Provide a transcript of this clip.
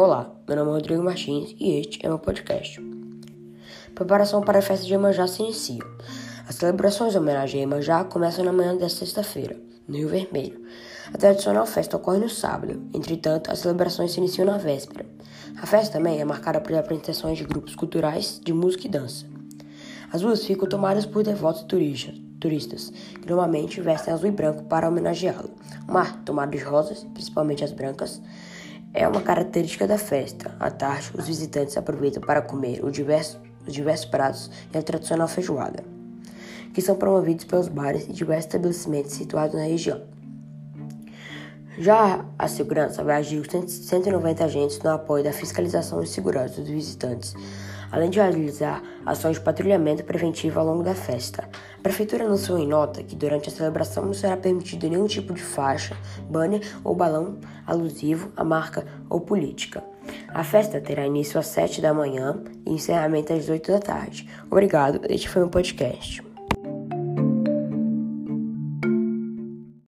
Olá, meu nome é Rodrigo Martins e este é meu podcast. Preparação para a festa de Iemanjá se inicia. As celebrações de homenagem a Iemanjá começam na manhã desta sexta-feira, no Rio Vermelho. A tradicional festa ocorre no sábado, entretanto, as celebrações se iniciam na véspera. A festa também é marcada por apresentações de grupos culturais de música e dança. As ruas ficam tomadas por devotos turistas, que normalmente vestem azul e branco para homenageá-lo. O mar, tomado de rosas, principalmente as brancas, é uma característica da festa. À tarde, os visitantes aproveitam para comer os diversos, os diversos pratos e a tradicional feijoada, que são promovidos pelos bares e diversos estabelecimentos situados na região. Já a segurança vai agir com 190 agentes no apoio da fiscalização e segurança dos visitantes, além de realizar ações de patrulhamento preventivo ao longo da festa. A prefeitura anunciou em nota que durante a celebração não será permitido nenhum tipo de faixa, banner ou balão alusivo à marca ou política. A festa terá início às 7 da manhã e encerramento às 8 da tarde. Obrigado, este foi o podcast.